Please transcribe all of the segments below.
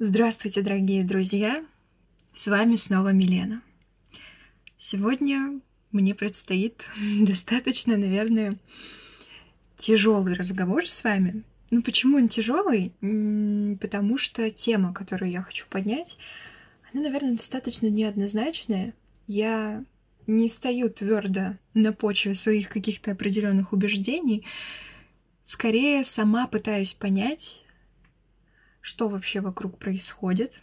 Здравствуйте, дорогие друзья! С вами снова Милена. Сегодня мне предстоит достаточно, наверное, тяжелый разговор с вами. Ну, почему он тяжелый? Потому что тема, которую я хочу поднять, она, наверное, достаточно неоднозначная. Я не стою твердо на почве своих каких-то определенных убеждений. Скорее, сама пытаюсь понять, что вообще вокруг происходит.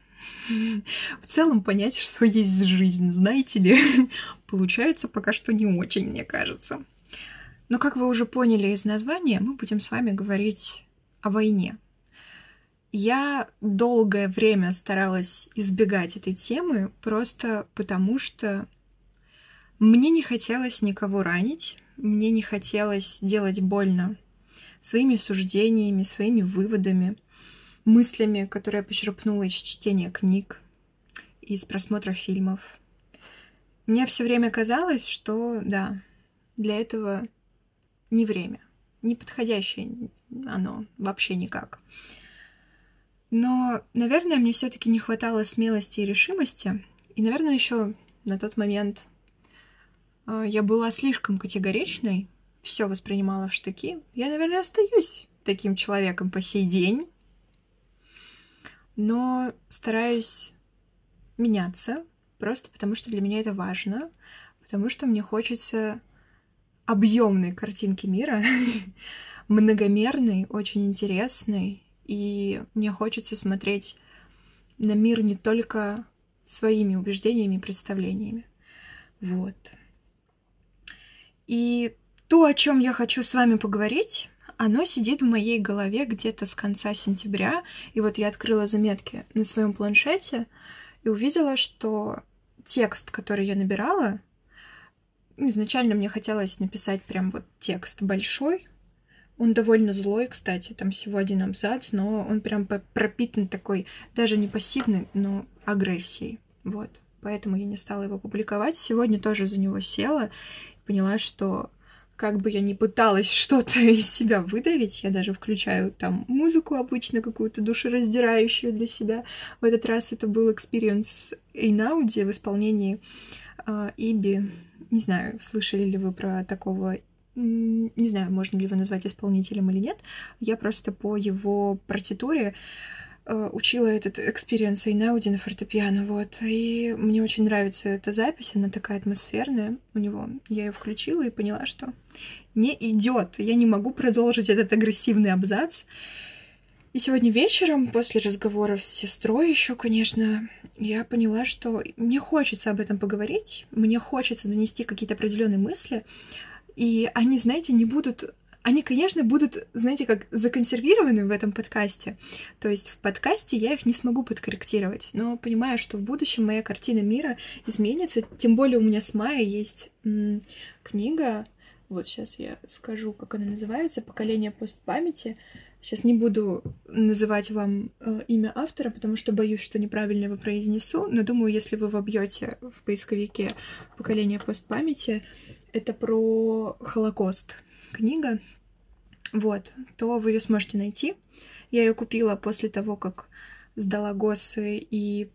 В целом понять, что есть жизнь, знаете ли, получается пока что не очень, мне кажется. Но как вы уже поняли из названия, мы будем с вами говорить о войне. Я долгое время старалась избегать этой темы, просто потому что мне не хотелось никого ранить, мне не хотелось делать больно своими суждениями, своими выводами мыслями, которые я почерпнула из чтения книг, из просмотра фильмов. Мне все время казалось, что да, для этого не время, не подходящее оно вообще никак. Но, наверное, мне все-таки не хватало смелости и решимости. И, наверное, еще на тот момент э, я была слишком категоричной, все воспринимала в штыки. Я, наверное, остаюсь таким человеком по сей день но стараюсь меняться, просто потому что для меня это важно, потому что мне хочется объемной картинки мира, многомерной, очень интересной, и мне хочется смотреть на мир не только своими убеждениями и представлениями. Вот. И то, о чем я хочу с вами поговорить, оно сидит в моей голове где-то с конца сентября. И вот я открыла заметки на своем планшете и увидела, что текст, который я набирала, изначально мне хотелось написать прям вот текст большой. Он довольно злой, кстати, там всего один абзац, но он прям пропитан такой, даже не пассивной, но агрессией. Вот. Поэтому я не стала его публиковать. Сегодня тоже за него села и поняла, что как бы я ни пыталась что-то из себя выдавить, я даже включаю там музыку обычно какую-то душераздирающую для себя. В этот раз это был Experience Эйнауди в исполнении э, Иби. Не знаю, слышали ли вы про такого не знаю, можно ли его назвать исполнителем или нет. Я просто по его партитуре учила этот Experience Эйнауди на фортепиано, вот, и мне очень нравится эта запись, она такая атмосферная у него. Я ее включила и поняла, что не идет, я не могу продолжить этот агрессивный абзац. И сегодня вечером, после разговора с сестрой еще, конечно, я поняла, что мне хочется об этом поговорить, мне хочется донести какие-то определенные мысли, и они, знаете, не будут они, конечно, будут, знаете, как законсервированы в этом подкасте. То есть в подкасте я их не смогу подкорректировать, но понимаю, что в будущем моя картина мира изменится. Тем более у меня с мая есть м- книга, вот сейчас я скажу, как она называется, «Поколение постпамяти». Сейчас не буду называть вам э, имя автора, потому что боюсь, что неправильно его произнесу, но думаю, если вы вобьете в поисковике «Поколение постпамяти», это про Холокост книга, вот, то вы ее сможете найти. Я ее купила после того, как сдала ГОСы и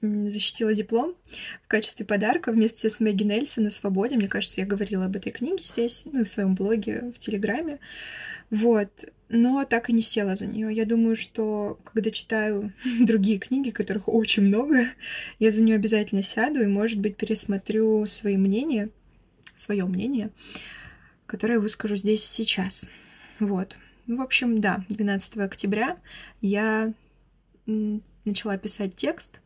защитила диплом в качестве подарка вместе с Мэгги Нельсон на «Свободе». Мне кажется, я говорила об этой книге здесь, ну и в своем блоге, в Телеграме. Вот. Но так и не села за нее. Я думаю, что когда читаю другие книги, которых очень много, я за нее обязательно сяду и, может быть, пересмотрю свои мнения, свое мнение, которое выскажу здесь сейчас. Вот. Ну, в общем, да, 12 октября я начала писать текст,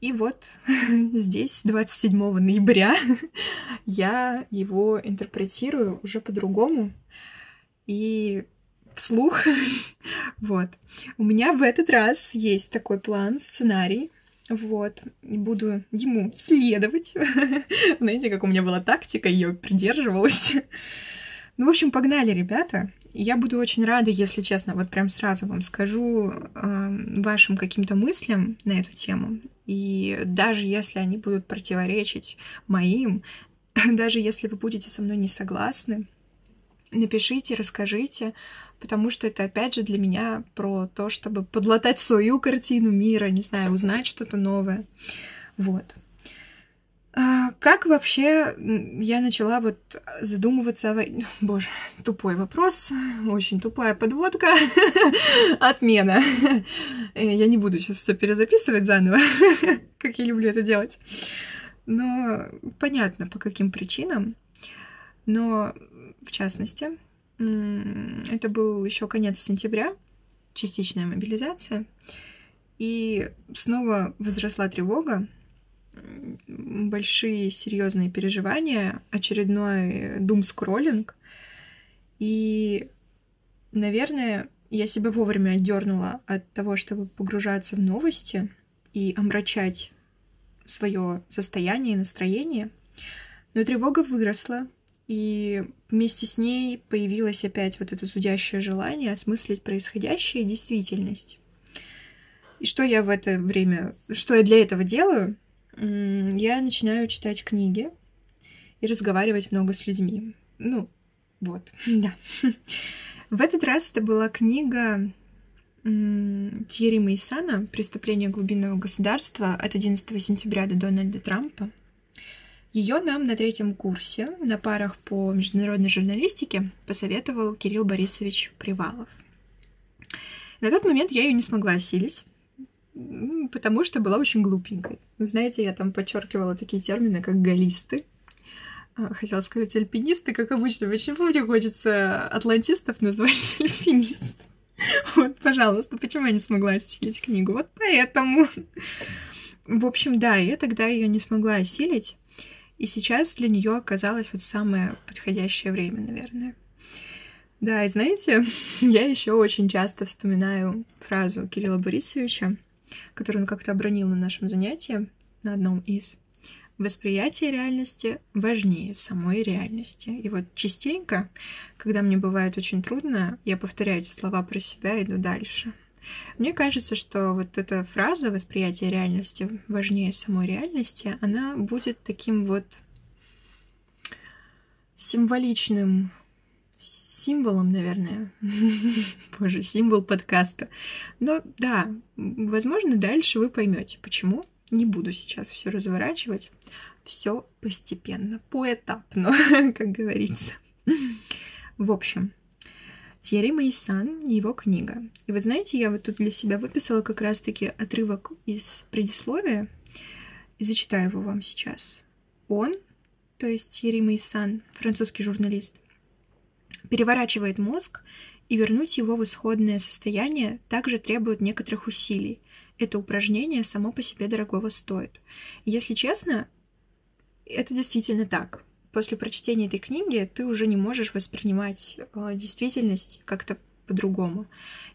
и вот здесь, 27 ноября, я его интерпретирую уже по-другому и вслух. вот. У меня в этот раз есть такой план, сценарий. Вот. И буду ему следовать. Знаете, как у меня была тактика, ее придерживалась. Ну, в общем, погнали, ребята. Я буду очень рада, если честно, вот прям сразу вам скажу э, вашим каким-то мыслям на эту тему. И даже если они будут противоречить моим, даже если вы будете со мной не согласны, напишите, расскажите, потому что это, опять же, для меня про то, чтобы подлатать свою картину мира, не знаю, узнать что-то новое. Вот. Как вообще я начала вот задумываться о войне? Боже, тупой вопрос, очень тупая подводка. Отмена. Э, я не буду сейчас все перезаписывать заново, как я люблю это делать. Но понятно, по каким причинам. Но, в частности, это был еще конец сентября, частичная мобилизация. И снова возросла тревога, большие серьезные переживания, очередной дум-скроллинг. И, наверное, я себя вовремя отдернула от того, чтобы погружаться в новости и омрачать свое состояние и настроение. Но тревога выросла, и вместе с ней появилось опять вот это зудящее желание осмыслить происходящее и действительность. И что я в это время, что я для этого делаю? Я начинаю читать книги и разговаривать много с людьми. Ну, вот, да. В этот раз это была книга Тьерри Мейсана «Преступление глубинного государства» от 11 сентября до Дональда Трампа. Ее нам на третьем курсе на парах по международной журналистике посоветовал Кирилл Борисович Привалов. На тот момент я ее не смогла осилить, потому что была очень глупенькой. Вы знаете, я там подчеркивала такие термины, как галисты. А, хотела сказать альпинисты, как обычно. Почему мне хочется атлантистов назвать альпинистами? Вот, пожалуйста, почему я не смогла осилить книгу? Вот поэтому. В общем, да, я тогда ее не смогла осилить. И сейчас для нее оказалось вот самое подходящее время, наверное. Да, и знаете, я еще очень часто вспоминаю фразу Кирилла Борисовича, которую он как-то обронил на нашем занятии, на одном из. Восприятие реальности важнее самой реальности. И вот частенько, когда мне бывает очень трудно, я повторяю эти слова про себя и иду дальше. Мне кажется, что вот эта фраза «восприятие реальности важнее самой реальности», она будет таким вот символичным символом, наверное. Боже, символ подкаста. Но да, возможно, дальше вы поймете, почему. Не буду сейчас все разворачивать. Все постепенно, поэтапно, как говорится. В общем, Тьерри Мейсан, его книга. И вы знаете, я вот тут для себя выписала как раз-таки отрывок из предисловия, и зачитаю его вам сейчас. Он, то есть Тьерри Мейсан, французский журналист, переворачивает мозг, и вернуть его в исходное состояние также требует некоторых усилий. Это упражнение само по себе дорогого стоит. если честно, это действительно так после прочтения этой книги ты уже не можешь воспринимать э, действительность как-то по-другому.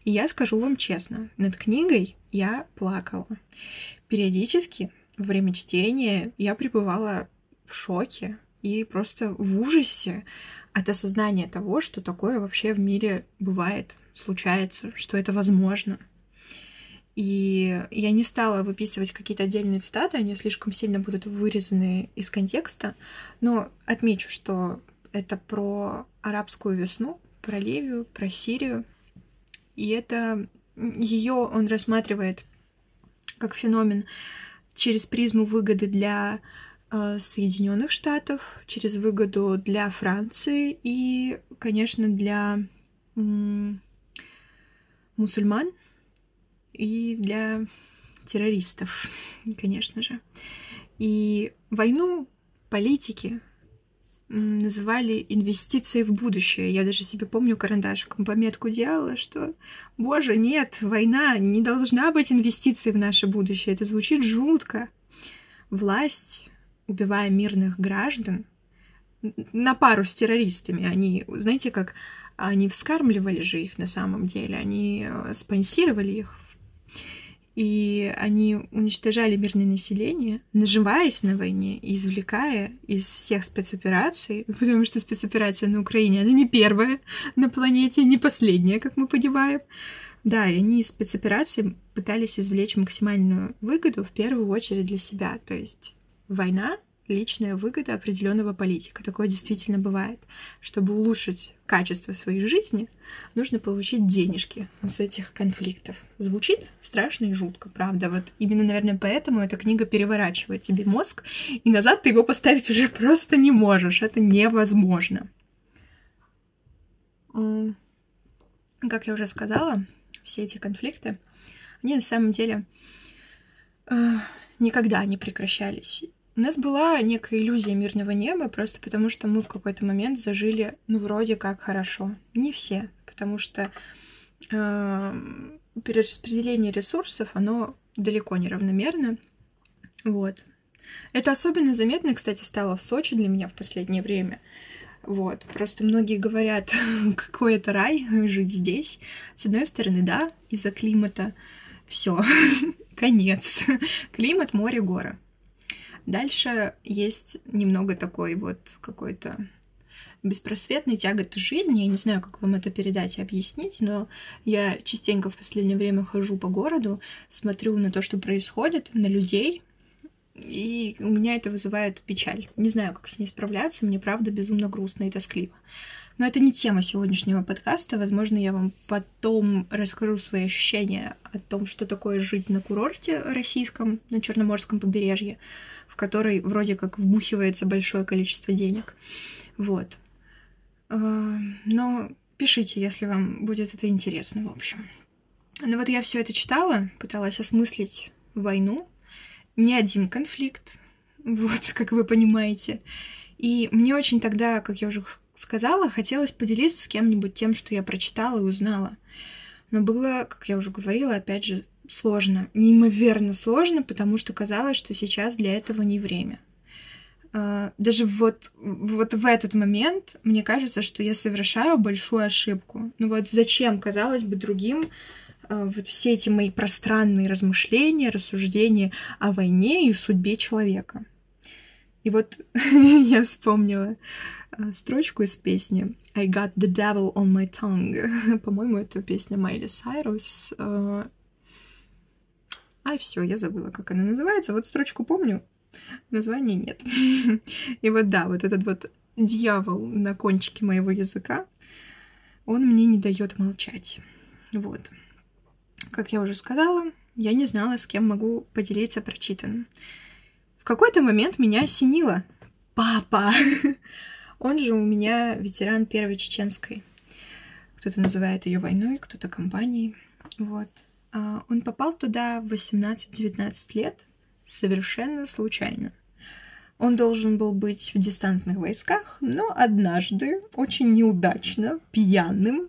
И я скажу вам честно, над книгой я плакала. Периодически во время чтения я пребывала в шоке и просто в ужасе от осознания того, что такое вообще в мире бывает, случается, что это возможно — и я не стала выписывать какие-то отдельные цитаты, они слишком сильно будут вырезаны из контекста, но отмечу, что это про арабскую весну, про Ливию, про Сирию, и это ее он рассматривает как феномен через призму выгоды для Соединенных Штатов, через выгоду для Франции и, конечно, для мусульман, и для террористов, конечно же. И войну политики называли инвестицией в будущее. Я даже себе помню карандашиком пометку делала, что, боже, нет, война не должна быть инвестицией в наше будущее. Это звучит жутко. Власть, убивая мирных граждан, на пару с террористами, они, знаете, как они вскармливали же их на самом деле, они э, спонсировали их и они уничтожали мирное население, наживаясь на войне, извлекая из всех спецопераций, потому что спецоперация на Украине, она не первая на планете, не последняя, как мы понимаем. Да, и они из спецоперации пытались извлечь максимальную выгоду в первую очередь для себя. То есть война личная выгода определенного политика. Такое действительно бывает. Чтобы улучшить качество своей жизни, нужно получить денежки с этих конфликтов. Звучит страшно и жутко, правда. Вот именно, наверное, поэтому эта книга переворачивает тебе мозг, и назад ты его поставить уже просто не можешь. Это невозможно. Как я уже сказала, все эти конфликты, они на самом деле э, никогда не прекращались. У нас была некая иллюзия мирного неба, просто потому что мы в какой-то момент зажили, ну, вроде как хорошо. Не все, потому что э, перераспределение ресурсов, оно далеко не равномерно. Вот. Это особенно заметно, кстати, стало в Сочи для меня в последнее время. Вот, просто многие говорят, какой это рай жить здесь. С одной стороны, да, из-за климата. Все, конец. Климат, море, горы. Дальше есть немного такой вот какой-то беспросветной тяготы жизни. Я не знаю, как вам это передать и объяснить, но я частенько в последнее время хожу по городу, смотрю на то, что происходит, на людей, и у меня это вызывает печаль. Не знаю, как с ней справляться, мне правда безумно грустно и тоскливо. Но это не тема сегодняшнего подкаста. Возможно, я вам потом расскажу свои ощущения о том, что такое жить на курорте российском, на Черноморском побережье в который вроде как вбухивается большое количество денег. Вот. А, но пишите, если вам будет это интересно, в общем. Ну вот я все это читала, пыталась осмыслить войну, не один конфликт, вот, как вы понимаете. И мне очень тогда, как я уже сказала, хотелось поделиться с кем-нибудь тем, что я прочитала и узнала. Но было, как я уже говорила, опять же, сложно, неимоверно сложно, потому что казалось, что сейчас для этого не время. А, даже вот, вот в этот момент мне кажется, что я совершаю большую ошибку. Ну вот зачем, казалось бы, другим а, вот все эти мои пространные размышления, рассуждения о войне и судьбе человека. И вот я вспомнила а, строчку из песни I got the devil on my tongue. По-моему, это песня Майли Сайрус. Ай, все, я забыла, как она называется. Вот строчку помню, названия нет. И вот да, вот этот вот дьявол на кончике моего языка, он мне не дает молчать. Вот. Как я уже сказала, я не знала, с кем могу поделиться прочитанным. В какой-то момент меня осенило. Папа! Он же у меня ветеран Первой Чеченской. Кто-то называет ее войной, кто-то компанией. Вот. А, он попал туда в 18-19 лет совершенно случайно. Он должен был быть в десантных войсках, но однажды, очень неудачно, пьяным,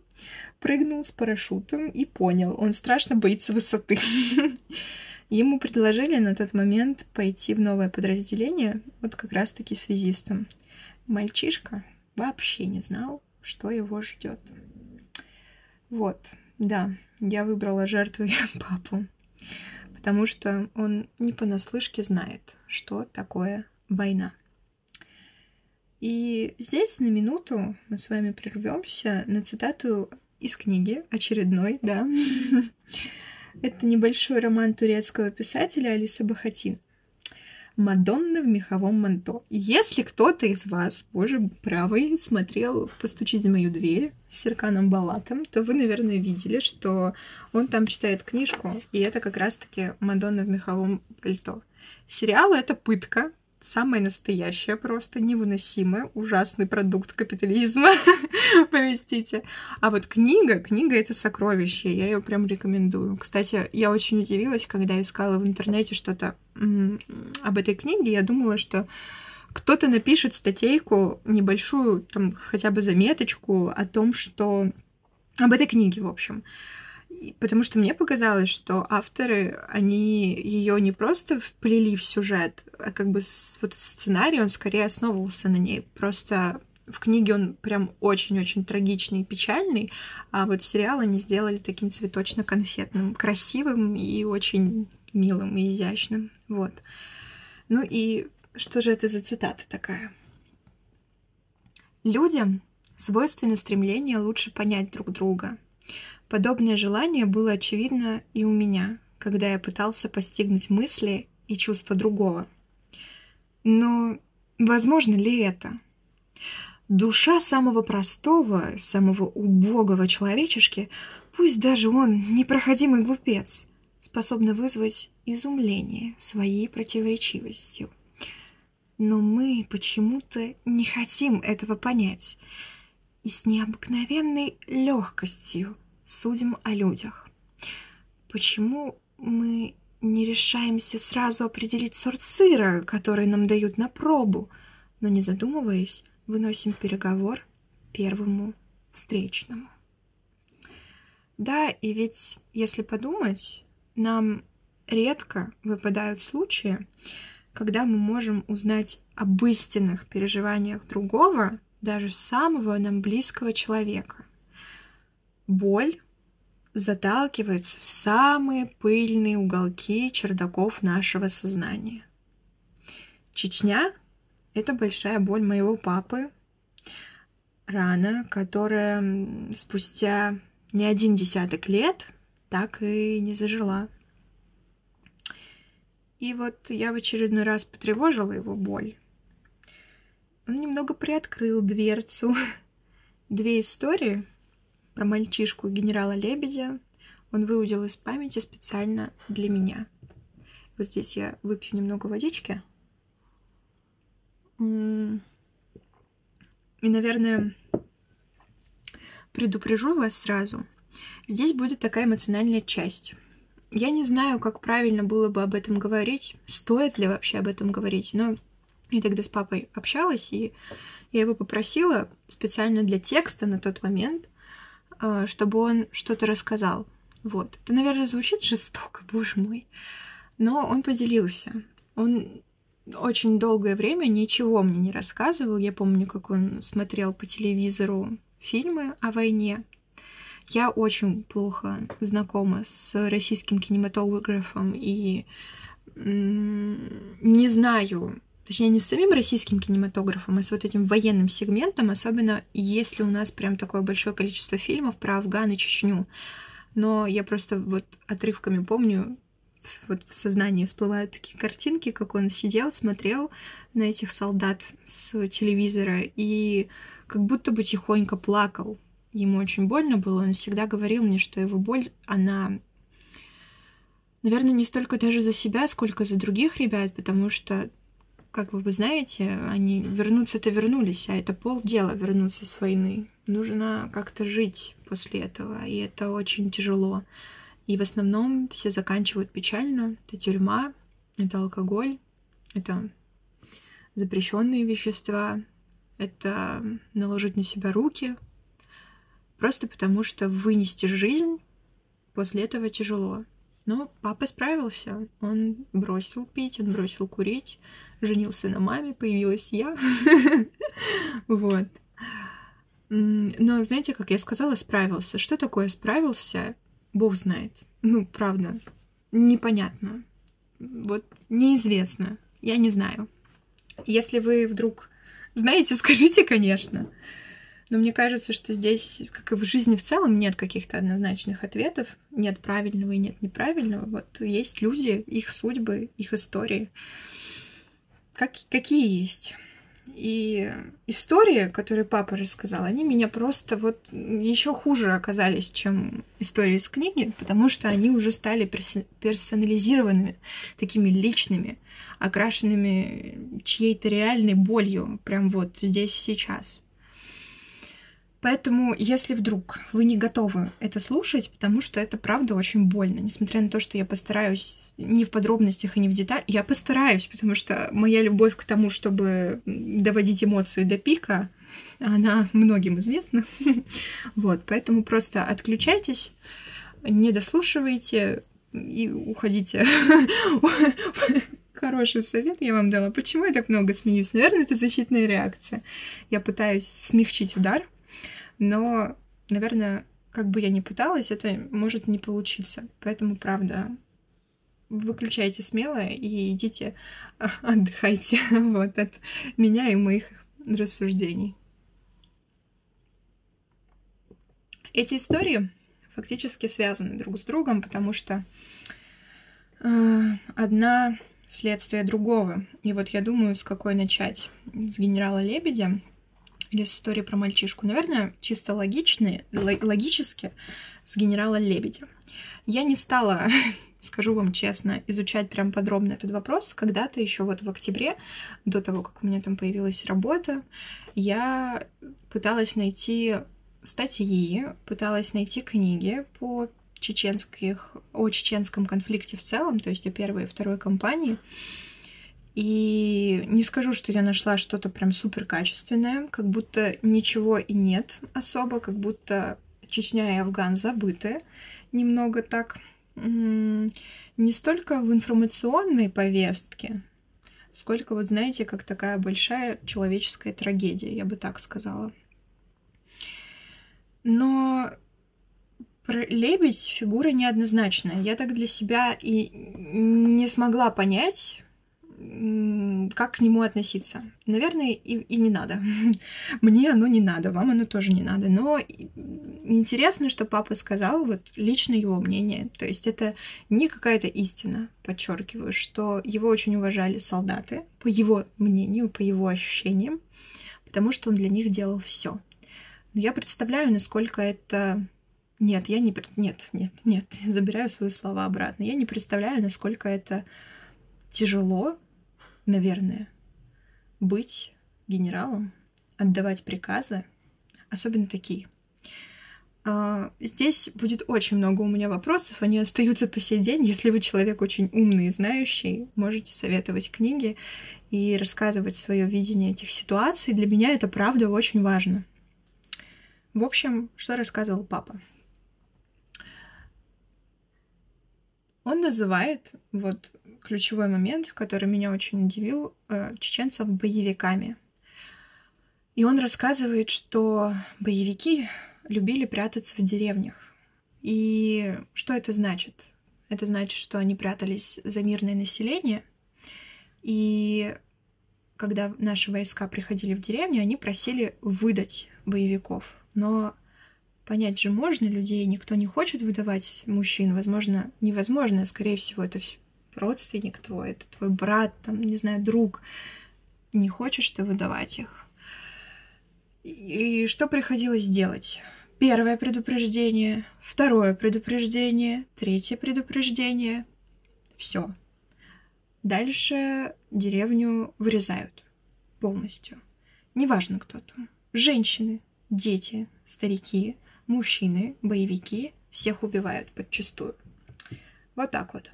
прыгнул с парашютом и понял, он страшно боится высоты. Ему предложили на тот момент пойти в новое подразделение, вот как раз-таки связистом. Мальчишка вообще не знал, что его ждет. Вот, да, я выбрала жертвой папу, потому что он не понаслышке знает, что такое война. И здесь на минуту мы с вами прервемся на цитату из книги очередной, да. Это небольшой роман турецкого писателя Алиса Бахатин. Мадонна в меховом манто. Если кто-то из вас, боже правый, смотрел «Постучите в мою дверь» с Серканом Балатом, то вы, наверное, видели, что он там читает книжку, и это как раз-таки Мадонна в меховом пальто. Сериал — это пытка, самое настоящее просто, невыносимое, ужасный продукт капитализма, простите. А вот книга, книга — это сокровище, я ее прям рекомендую. Кстати, я очень удивилась, когда искала в интернете что-то об этой книге, я думала, что кто-то напишет статейку, небольшую, там, хотя бы заметочку о том, что... об этой книге, в общем потому что мне показалось, что авторы, они ее не просто вплели в сюжет, а как бы вот сценарий, он скорее основывался на ней. Просто в книге он прям очень-очень трагичный и печальный, а вот сериал они сделали таким цветочно-конфетным, красивым и очень милым и изящным. Вот. Ну и что же это за цитата такая? Людям свойственно стремление лучше понять друг друга, Подобное желание было очевидно и у меня, когда я пытался постигнуть мысли и чувства другого. Но возможно ли это? Душа самого простого, самого убогого человечешки, пусть даже он непроходимый глупец, способна вызвать изумление своей противоречивостью. Но мы почему-то не хотим этого понять и с необыкновенной легкостью судим о людях. Почему мы не решаемся сразу определить сорт сыра, который нам дают на пробу, но не задумываясь, выносим переговор первому встречному? Да, и ведь, если подумать, нам редко выпадают случаи, когда мы можем узнать об истинных переживаниях другого, даже самого нам близкого человека. Боль заталкивается в самые пыльные уголки чердаков нашего сознания. Чечня — это большая боль моего папы, рана, которая спустя не один десяток лет так и не зажила. И вот я в очередной раз потревожила его боль. Он немного приоткрыл дверцу. Две истории про мальчишку генерала Лебедя он выудил из памяти специально для меня. Вот здесь я выпью немного водички. И, наверное, предупрежу вас сразу. Здесь будет такая эмоциональная часть. Я не знаю, как правильно было бы об этом говорить, стоит ли вообще об этом говорить, но я тогда с папой общалась, и я его попросила специально для текста на тот момент, чтобы он что-то рассказал. Вот. Это, наверное, звучит жестоко, боже мой. Но он поделился. Он очень долгое время ничего мне не рассказывал. Я помню, как он смотрел по телевизору фильмы о войне. Я очень плохо знакома с российским кинематографом и не знаю, точнее, не с самим российским кинематографом, а с вот этим военным сегментом, особенно если у нас прям такое большое количество фильмов про Афган и Чечню. Но я просто вот отрывками помню, вот в сознании всплывают такие картинки, как он сидел, смотрел на этих солдат с телевизора и как будто бы тихонько плакал, ему очень больно было, он всегда говорил мне, что его боль, она, наверное, не столько даже за себя, сколько за других ребят, потому что, как вы знаете, они вернуться-то вернулись, а это полдела вернуться с войны. Нужно как-то жить после этого, и это очень тяжело. И в основном все заканчивают печально. Это тюрьма, это алкоголь, это запрещенные вещества, это наложить на себя руки, Просто потому, что вынести жизнь после этого тяжело. Но папа справился. Он бросил пить, он бросил курить, женился на маме, появилась я. Вот. Но знаете, как я сказала, справился. Что такое справился? Бог знает. Ну, правда, непонятно. Вот неизвестно. Я не знаю. Если вы вдруг знаете, скажите, конечно. Но мне кажется, что здесь, как и в жизни в целом, нет каких-то однозначных ответов, нет правильного и нет неправильного. Вот есть люди, их судьбы, их истории. Как, какие есть. И истории, которые папа рассказал, они меня просто вот еще хуже оказались, чем истории из книги, потому что они уже стали персонализированными, такими личными, окрашенными чьей-то реальной болью, прям вот здесь и сейчас. Поэтому, если вдруг вы не готовы это слушать, потому что это правда очень больно, несмотря на то, что я постараюсь не в подробностях и не в деталях, я постараюсь, потому что моя любовь к тому, чтобы доводить эмоции до пика, она многим известна. Вот, поэтому просто отключайтесь, не дослушивайте и уходите. Хороший совет я вам дала. Почему я так много смеюсь? Наверное, это защитная реакция. Я пытаюсь смягчить удар, но, наверное, как бы я ни пыталась, это может не получиться. Поэтому, правда, выключайте смело и идите отдыхайте вот, от меня и моих рассуждений. Эти истории фактически связаны друг с другом, потому что э, одна следствие другого. И вот я думаю, с какой начать. С генерала Лебедя или с истории про мальчишку. Наверное, чисто логичные, логически с генерала Лебедя. Я не стала, скажу вам честно, изучать прям подробно этот вопрос. Когда-то еще вот в октябре, до того, как у меня там появилась работа, я пыталась найти статьи, пыталась найти книги по чеченских, о чеченском конфликте в целом, то есть о первой и второй кампании. И не скажу, что я нашла что-то прям супер качественное, как будто ничего и нет особо, как будто Чечня и Афган забыты немного так. Не столько в информационной повестке, сколько, вот знаете, как такая большая человеческая трагедия, я бы так сказала. Но лебедь фигура неоднозначная. Я так для себя и не смогла понять, как к нему относиться. Наверное, и, и не надо. Мне оно не надо, вам оно тоже не надо. Но интересно, что папа сказал, вот лично его мнение. То есть это не какая-то истина, подчеркиваю, что его очень уважали солдаты, по его мнению, по его ощущениям, потому что он для них делал все. Но я представляю, насколько это нет, я не... Нет, нет, нет, забираю свои слова обратно. Я не представляю, насколько это тяжело, наверное, быть генералом, отдавать приказы, особенно такие. А, здесь будет очень много у меня вопросов, они остаются по сей день. Если вы человек очень умный и знающий, можете советовать книги и рассказывать свое видение этих ситуаций. Для меня это правда очень важно. В общем, что рассказывал папа? Он называет, вот ключевой момент, который меня очень удивил, э, чеченцев боевиками. И он рассказывает, что боевики любили прятаться в деревнях. И что это значит? Это значит, что они прятались за мирное население, и когда наши войска приходили в деревню, они просили выдать боевиков. Но понять же можно людей, никто не хочет выдавать мужчин, возможно, невозможно, скорее всего, это родственник твой, это твой брат, там, не знаю, друг, не хочешь ты выдавать их. И что приходилось делать? Первое предупреждение, второе предупреждение, третье предупреждение. Все. Дальше деревню вырезают полностью. Неважно, кто там. Женщины, дети, старики, мужчины, боевики, всех убивают подчастую. Вот так вот.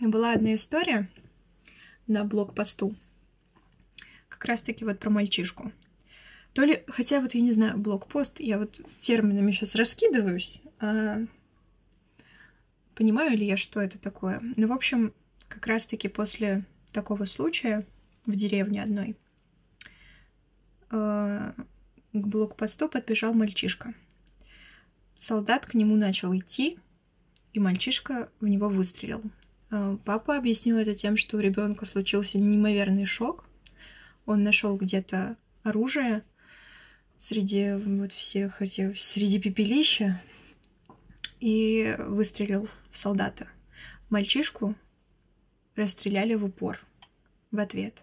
Была одна история на блокпосту, как раз-таки вот про мальчишку. То ли, хотя вот я не знаю, блокпост, я вот терминами сейчас раскидываюсь, а понимаю ли я, что это такое. Ну, в общем, как раз-таки после такого случая в деревне одной к блокпосту подбежал мальчишка. Солдат к нему начал идти, и мальчишка в него выстрелил. Э, папа объяснил это тем, что у ребенка случился неимоверный шок. Он нашел где-то оружие среди вот всех этих, среди пепелища и выстрелил в солдата. Мальчишку расстреляли в упор в ответ.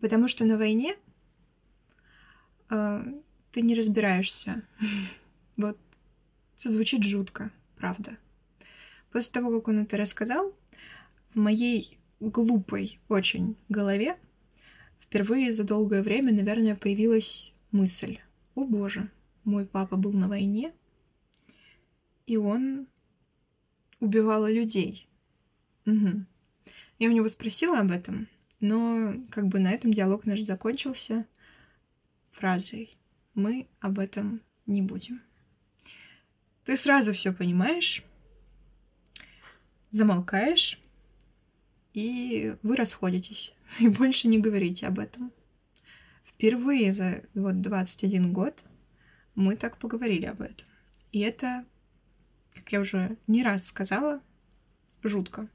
Потому что на войне э, ты не разбираешься. Вот звучит жутко, правда. После того, как он это рассказал, в моей глупой очень голове впервые за долгое время, наверное, появилась мысль. О боже, мой папа был на войне, и он убивал людей. Угу. Я у него спросила об этом, но как бы на этом диалог наш закончился фразой «Мы об этом не будем». Ты сразу все понимаешь, замолкаешь, и вы расходитесь, и больше не говорите об этом. Впервые за вот 21 год мы так поговорили об этом. И это, как я уже не раз сказала, жутко.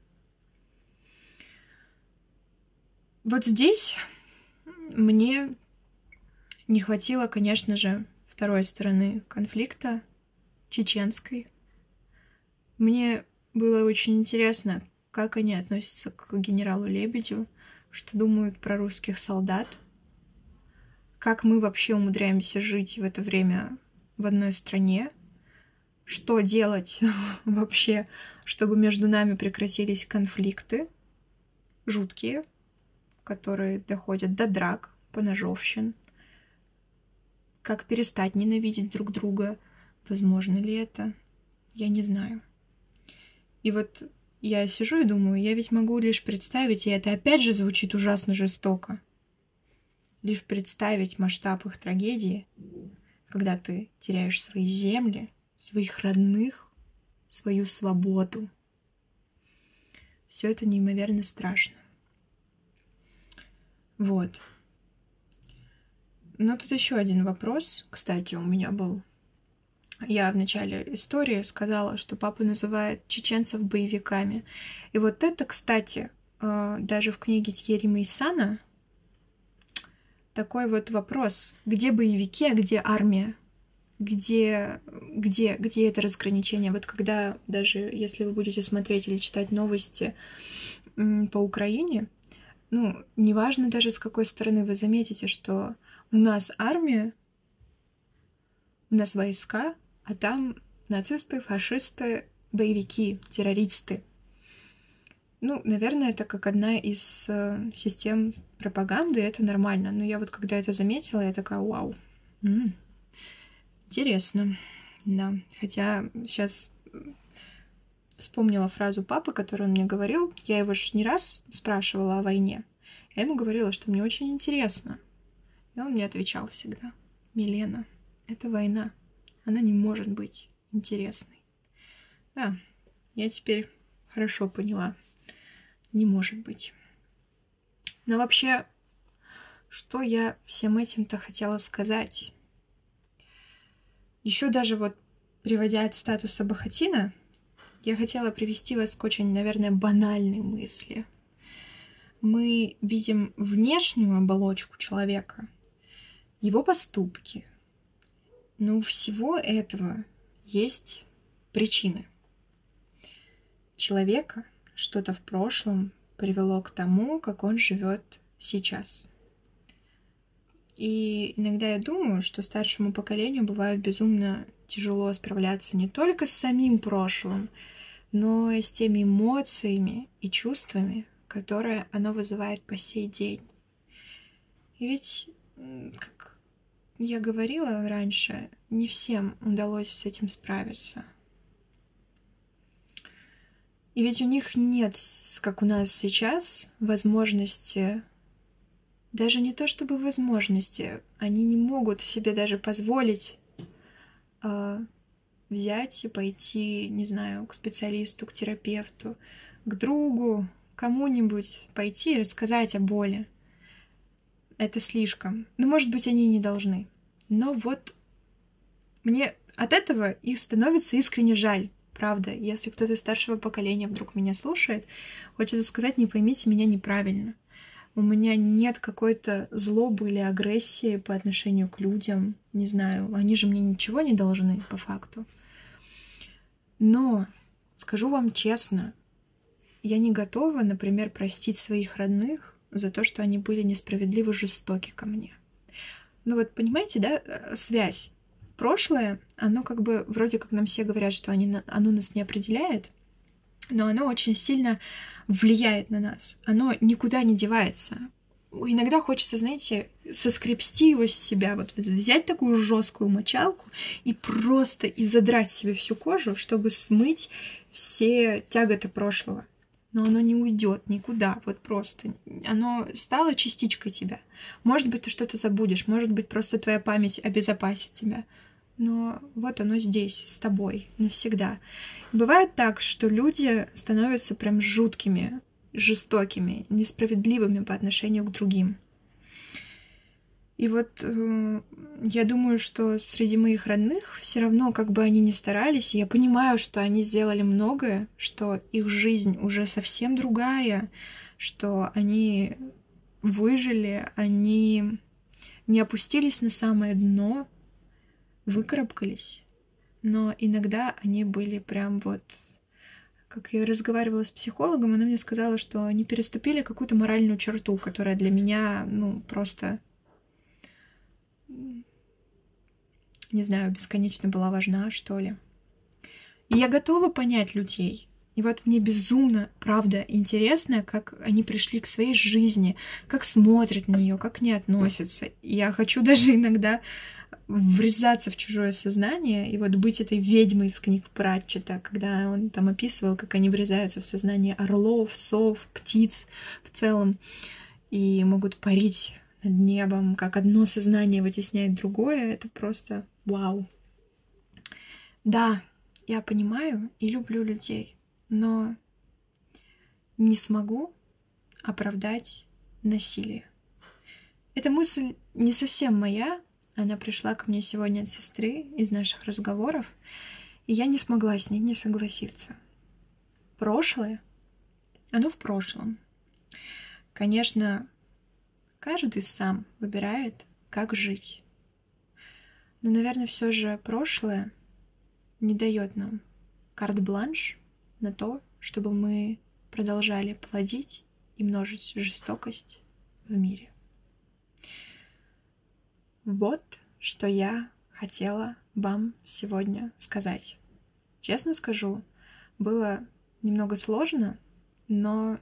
Вот здесь мне не хватило, конечно же, второй стороны конфликта, чеченской. Мне было очень интересно, как они относятся к генералу Лебедю, что думают про русских солдат, как мы вообще умудряемся жить в это время в одной стране, что делать вообще, чтобы между нами прекратились конфликты? Жуткие, которые доходят до драк, поножовщин, как перестать ненавидеть друг друга, возможно ли это, я не знаю. И вот я сижу и думаю, я ведь могу лишь представить, и это опять же звучит ужасно жестоко, лишь представить масштаб их трагедии, когда ты теряешь свои земли, своих родных, свою свободу. Все это неимоверно страшно. Вот. Но тут еще один вопрос, кстати, у меня был. Я в начале истории сказала, что папа называет чеченцев боевиками. И вот это, кстати, э, даже в книге Тьерри Мейсана такой вот вопрос, где боевики, а где армия? Где, где, где это разграничение? Вот когда даже если вы будете смотреть или читать новости по Украине, ну, неважно даже с какой стороны вы заметите, что у нас армия, у нас войска, а там нацисты, фашисты, боевики, террористы. Ну, наверное, это как одна из э, систем пропаганды, это нормально. Но я вот когда это заметила, я такая, вау, м-м, интересно, да. Хотя сейчас вспомнила фразу папы, которую он мне говорил. Я его ж не раз спрашивала о войне. Я ему говорила, что мне очень интересно. И он мне отвечал всегда. Милена, это война. Она не может быть интересной. Да, я теперь хорошо поняла. Не может быть. Но вообще, что я всем этим-то хотела сказать? Еще даже вот приводя от статуса Бахатина, я хотела привести вас к очень, наверное, банальной мысли. Мы видим внешнюю оболочку человека, его поступки. Но у всего этого есть причины. Человека что-то в прошлом привело к тому, как он живет сейчас. И иногда я думаю, что старшему поколению бывает безумно тяжело справляться не только с самим прошлым, но и с теми эмоциями и чувствами, которые оно вызывает по сей день. И ведь, как я говорила раньше, не всем удалось с этим справиться. И ведь у них нет, как у нас сейчас, возможности даже не то чтобы возможности, они не могут себе даже позволить э, взять и пойти, не знаю, к специалисту, к терапевту, к другу, кому-нибудь пойти и рассказать о боли. Это слишком. Ну, может быть, они не должны. Но вот мне от этого их становится искренне жаль. Правда, если кто-то старшего поколения вдруг меня слушает, хочется сказать, не поймите меня неправильно у меня нет какой-то злобы или агрессии по отношению к людям. Не знаю, они же мне ничего не должны по факту. Но, скажу вам честно, я не готова, например, простить своих родных за то, что они были несправедливо жестоки ко мне. Ну вот понимаете, да, э, связь. Прошлое, оно как бы, вроде как нам все говорят, что они, оно нас не определяет, но оно очень сильно влияет на нас. Оно никуда не девается. Иногда хочется, знаете, соскребсти его с себя, вот взять такую жесткую мочалку и просто и задрать себе всю кожу, чтобы смыть все тяготы прошлого. Но оно не уйдет никуда, вот просто. Оно стало частичкой тебя. Может быть, ты что-то забудешь, может быть, просто твоя память обезопасит тебя но вот оно здесь, с тобой, навсегда. Бывает так, что люди становятся прям жуткими, жестокими, несправедливыми по отношению к другим. И вот э, я думаю, что среди моих родных все равно, как бы они ни старались, я понимаю, что они сделали многое, что их жизнь уже совсем другая, что они выжили, они не опустились на самое дно, выкарабкались, но иногда они были прям вот как я разговаривала с психологом, она мне сказала, что они переступили какую-то моральную черту, которая для меня, ну, просто, не знаю, бесконечно была важна, что ли. И я готова понять людей. И вот мне безумно, правда, интересно, как они пришли к своей жизни, как смотрят на нее, как не относятся. Я хочу даже иногда врезаться в чужое сознание и вот быть этой ведьмой из книг Пратчета, когда он там описывал, как они врезаются в сознание орлов, сов, птиц в целом и могут парить над небом, как одно сознание вытесняет другое, это просто вау. Да, я понимаю и люблю людей, но не смогу оправдать насилие. Эта мысль не совсем моя, она пришла ко мне сегодня от сестры из наших разговоров, и я не смогла с ней не согласиться. Прошлое, оно в прошлом. Конечно, каждый сам выбирает, как жить. Но, наверное, все же прошлое не дает нам карт-бланш на то, чтобы мы продолжали плодить и множить жестокость в мире. Вот что я хотела вам сегодня сказать. Честно скажу, было немного сложно, но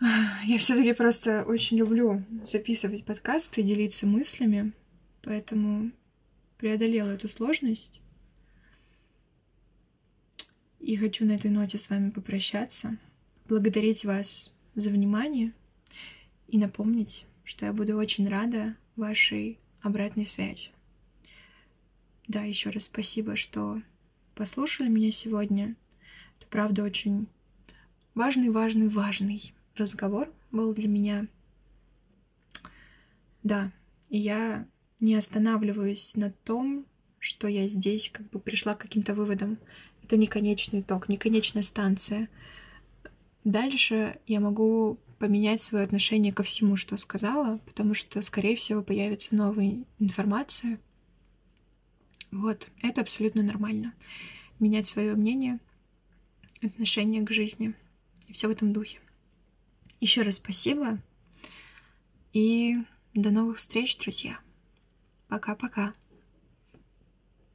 я все-таки просто очень люблю записывать подкасты и делиться мыслями, поэтому преодолела эту сложность. И хочу на этой ноте с вами попрощаться, благодарить вас за внимание и напомнить, что я буду очень рада вашей обратной связи. Да, еще раз спасибо, что послушали меня сегодня. Это правда очень важный, важный, важный разговор был для меня. Да, и я не останавливаюсь на том, что я здесь как бы пришла к каким-то выводам. Это не конечный итог, не конечная станция. Дальше я могу поменять свое отношение ко всему, что сказала, потому что, скорее всего, появится новая информация. Вот, это абсолютно нормально. Менять свое мнение, отношение к жизни и все в этом духе. Еще раз спасибо и до новых встреч, друзья. Пока-пока.